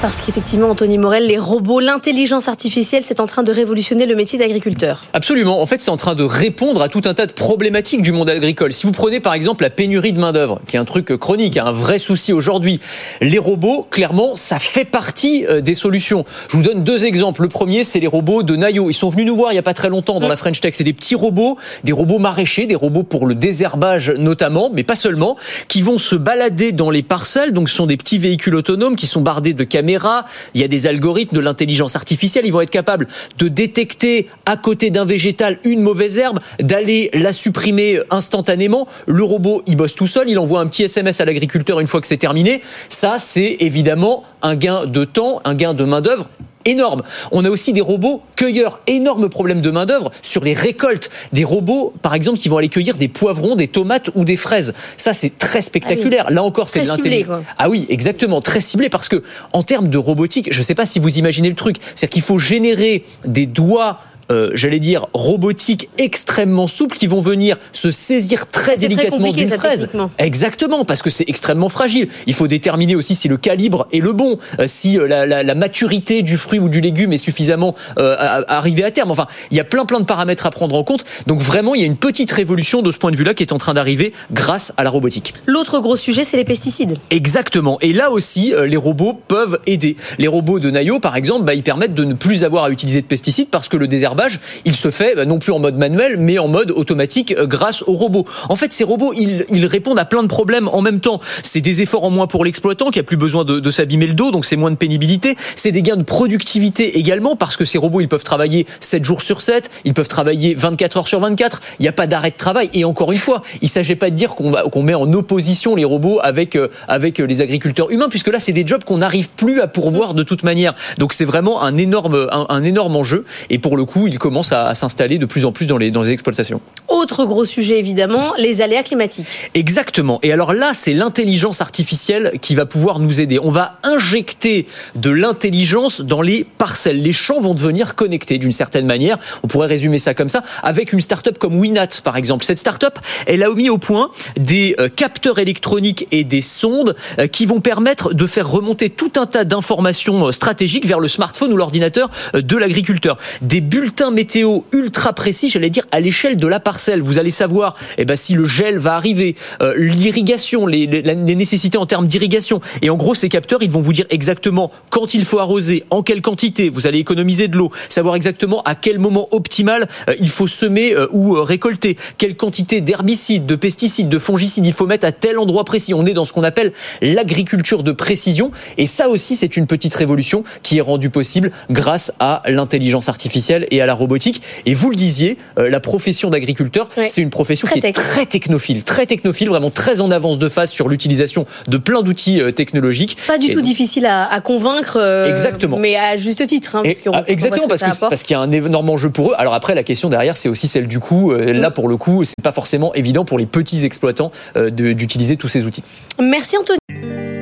Parce qu'effectivement, Anthony Morel, les robots, l'intelligence artificielle, c'est en train de révolutionner le métier d'agriculteur. Absolument. En fait, c'est en train de répondre à tout un tas de problématiques du monde agricole. Si vous prenez par exemple la pénurie de main-d'œuvre, qui est un truc chronique, un vrai souci aujourd'hui, les robots, clairement, ça fait partie euh, des solutions. Je vous donne deux exemples. Le premier, c'est les robots de Nayo. Ils sont venus nous voir il n'y a pas très longtemps dans la French Tech. C'est des petits robots, des robots maraîchers, des robots pour le désherbage notamment, mais pas seulement, qui vont se balader dans les parcelles. Donc, ce sont des petits véhicules autonomes qui sont bardés de il y a des algorithmes de l'intelligence artificielle, ils vont être capables de détecter à côté d'un végétal une mauvaise herbe, d'aller la supprimer instantanément. Le robot, il bosse tout seul, il envoie un petit SMS à l'agriculteur une fois que c'est terminé. Ça, c'est évidemment un gain de temps, un gain de main-d'œuvre énorme. On a aussi des robots cueilleurs, énorme problème de main-d'œuvre sur les récoltes. Des robots, par exemple, qui vont aller cueillir des poivrons, des tomates ou des fraises. Ça, c'est très spectaculaire. Ah Là encore, c'est de l'intelligence. Ah oui, exactement, très ciblé parce que en termes de robotique, je ne sais pas si vous imaginez le truc, c'est qu'il faut générer des doigts euh, j'allais dire, robotiques extrêmement souples qui vont venir se saisir très délicatement d'une fraise. Exactement, parce que c'est extrêmement fragile. Il faut déterminer aussi si le calibre est le bon, euh, si euh, la, la, la, maturité du fruit ou du légume est suffisamment euh, arrivée à terme. Enfin, il y a plein plein de paramètres à prendre en compte. Donc vraiment, il y a une petite révolution de ce point de vue-là qui est en train d'arriver grâce à la robotique. L'autre gros sujet, c'est les pesticides. Exactement. Et là aussi, les robots peuvent aider. Les robots de Nayo, par exemple, bah, ils permettent de ne plus avoir à utiliser de pesticides parce que le désherbage, il se fait bah, non plus en mode manuel, mais en mode automatique euh, grâce aux robots. En fait, ces robots, ils, répondent à plein de problèmes en même temps. C'est des efforts en moins pour l'exploitant qui a plus besoin de, s'abîmer le dos, donc c'est moins de pénibilité. C'est des gains de productivité également parce que ces robots, ils peuvent travailler 7 jours sur 7, ils peuvent travailler 24 heures sur 24. Il n'y a pas d'arrêt de travail. Et encore une fois, il ne s'agit pas de dire qu'on met en opposition les robots avec, euh, avec les agriculteurs humains, puisque là, c'est des jobs qu'on n'arrive plus à pourvoir de toute manière. Donc c'est vraiment un énorme, un énorme enjeu. Et pour le coup, il commence à, à s'installer de plus en plus dans les, dans les exploitations. Autre gros sujet, évidemment, les aléas climatiques. Exactement. Et alors là, c'est l'intelligence artificielle qui va pouvoir nous aider. On va injecter de l'intelligence dans les parcelles. Les champs vont devenir connectés d'une certaine manière. On pourrait résumer ça comme ça, avec une start-up comme Winat, par exemple. Cette start-up, elle a mis au point des euh, capteurs électroniques et des sondes euh, qui vont permettre de faire remonter tout un tas d'informations euh, stratégiques vers le smartphone ou l'ordinateur de l'agriculteur. Des bulletins météo ultra précis, j'allais dire, à l'échelle de la parcelle. Vous allez savoir eh ben, si le gel va arriver, euh, l'irrigation, les, nécessités en termes d'irrigation. Et en gros, ces capteurs, ils vont vous dire exactement quand il faut arroser, en quelle quantité, vous allez économiser de l'eau, savoir exactement à quel moment optimal euh, il faut semer euh, ou récolter, quelle quantité d'herbicides, de pesticides, de fongicides il faut mettre à tel endroit précis. On est dans ce qu'on appelle l'agriculture de précision. Et ça aussi, c'est une petite révolution qui est rendue possible grâce à l'intelligence artificielle et à la robotique. Et vous le disiez, euh, la profession d'agriculteur, oui. c'est une profession très qui est très technophile, très technophile, vraiment très en avance de phase sur l'utilisation de plein d'outils euh, technologiques. Pas du et tout donc... difficile à, à convaincre. Euh, exactement. Mais à juste titre. Hein, parce et, ah, exactement, parce qu'il parce qu'il y a un énorme enjeu pour eux. Alors après, la question derrière, c'est aussi celle du coût. Euh, là, pour le coup, c'est pas forcément évident pour les petits exploitants euh, d'utiliser tous ces outils. Merci Anthony.